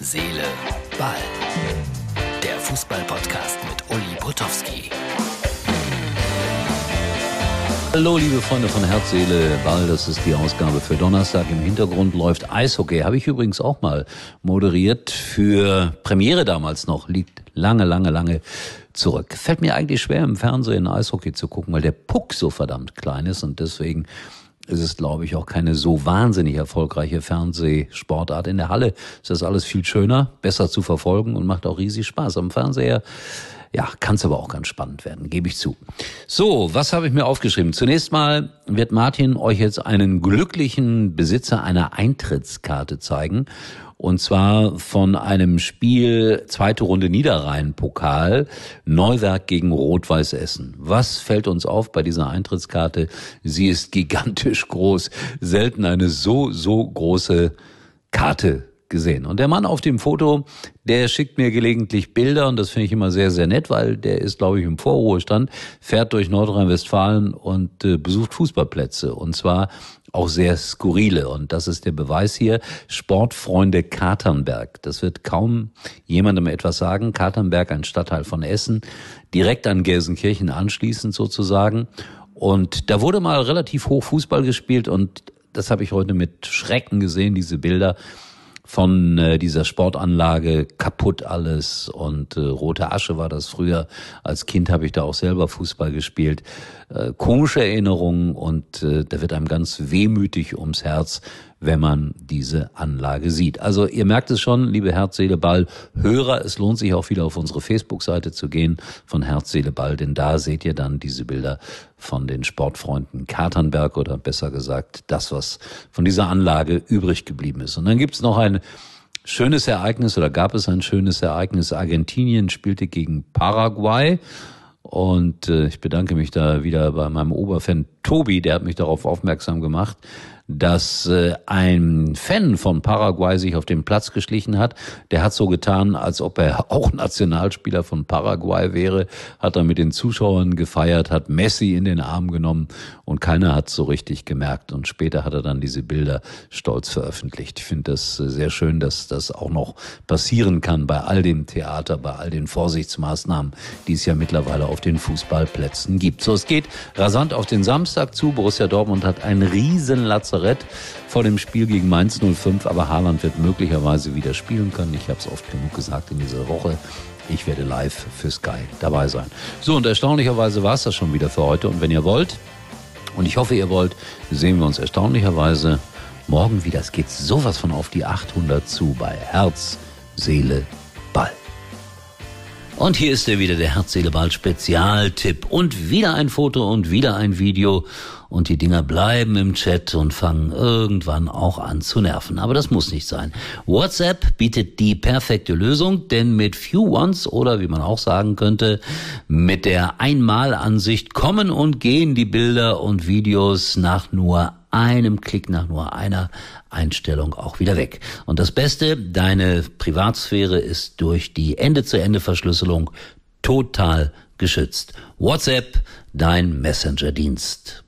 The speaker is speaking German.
Seele, Ball. Der Fußball-Podcast mit Uli Potowski. Hallo, liebe Freunde von Herz, Seele, Ball. Das ist die Ausgabe für Donnerstag. Im Hintergrund läuft Eishockey. Habe ich übrigens auch mal moderiert für Premiere damals noch. Liegt lange, lange, lange zurück. Fällt mir eigentlich schwer, im Fernsehen Eishockey zu gucken, weil der Puck so verdammt klein ist und deswegen ist es, glaube ich, auch keine so wahnsinnig erfolgreiche Fernsehsportart. In der Halle ist das alles viel schöner, besser zu verfolgen und macht auch riesig Spaß. Am Fernseher ja, kann es aber auch ganz spannend werden, gebe ich zu. So, was habe ich mir aufgeschrieben? Zunächst mal wird Martin euch jetzt einen glücklichen Besitzer einer Eintrittskarte zeigen. Und zwar von einem Spiel zweite Runde Niederrhein-Pokal, Neuwerk gegen Rot-Weiß Essen. Was fällt uns auf bei dieser Eintrittskarte? Sie ist gigantisch groß. Selten eine so, so große Karte gesehen. Und der Mann auf dem Foto, der schickt mir gelegentlich Bilder und das finde ich immer sehr, sehr nett, weil der ist, glaube ich, im Vorruhestand, fährt durch Nordrhein-Westfalen und äh, besucht Fußballplätze. Und zwar auch sehr skurrile. Und das ist der Beweis hier. Sportfreunde Katernberg. Das wird kaum jemandem etwas sagen. Katernberg, ein Stadtteil von Essen, direkt an Gelsenkirchen anschließend sozusagen. Und da wurde mal relativ hoch Fußball gespielt und das habe ich heute mit Schrecken gesehen, diese Bilder von äh, dieser Sportanlage kaputt alles und äh, rote Asche war das früher. Als Kind habe ich da auch selber Fußball gespielt. Äh, komische Erinnerungen und äh, da wird einem ganz wehmütig ums Herz, wenn man diese Anlage sieht. Also ihr merkt es schon, liebe Herz, Seele, Ball, Hörer, es lohnt sich auch wieder auf unsere Facebook-Seite zu gehen von Herz, Seele, Ball, denn da seht ihr dann diese Bilder von den Sportfreunden Katernberg oder besser gesagt das, was von dieser Anlage übrig geblieben ist. Und dann gibt's noch ein schönes Ereignis oder gab es ein schönes Ereignis. Argentinien spielte gegen Paraguay. Und äh, ich bedanke mich da wieder bei meinem Oberfan Tobi, der hat mich darauf aufmerksam gemacht, dass äh, ein Fan von Paraguay sich auf den Platz geschlichen hat. Der hat so getan, als ob er auch Nationalspieler von Paraguay wäre, hat er mit den Zuschauern gefeiert, hat Messi in den Arm genommen und keiner hat so richtig gemerkt. Und später hat er dann diese Bilder stolz veröffentlicht. Ich finde das äh, sehr schön, dass das auch noch passieren kann bei all dem Theater, bei all den Vorsichtsmaßnahmen, die es ja mittlerweile auf den Fußballplätzen gibt. So, es geht rasant auf den Samstag zu. Borussia Dortmund hat ein riesen Lazarett Lazarett vor dem Spiel gegen Mainz 05, aber Haaland wird möglicherweise wieder spielen können. Ich habe es oft genug gesagt in dieser Woche. Ich werde live für Sky dabei sein. So, und erstaunlicherweise war es das schon wieder für heute. Und wenn ihr wollt, und ich hoffe, ihr wollt, sehen wir uns erstaunlicherweise morgen wieder. Es geht sowas von auf die 800 zu bei Herz, Seele. Und hier ist er wieder, der Herz, Ball Spezialtipp. Und wieder ein Foto und wieder ein Video und die Dinger bleiben im Chat und fangen irgendwann auch an zu nerven. Aber das muss nicht sein. WhatsApp bietet die perfekte Lösung, denn mit Few Ones oder wie man auch sagen könnte, mit der Einmalansicht kommen und gehen die Bilder und Videos nach nur einem Klick nach nur einer Einstellung auch wieder weg. Und das Beste, deine Privatsphäre ist durch die Ende-zu-Ende-Verschlüsselung total geschützt. WhatsApp, dein Messenger-Dienst.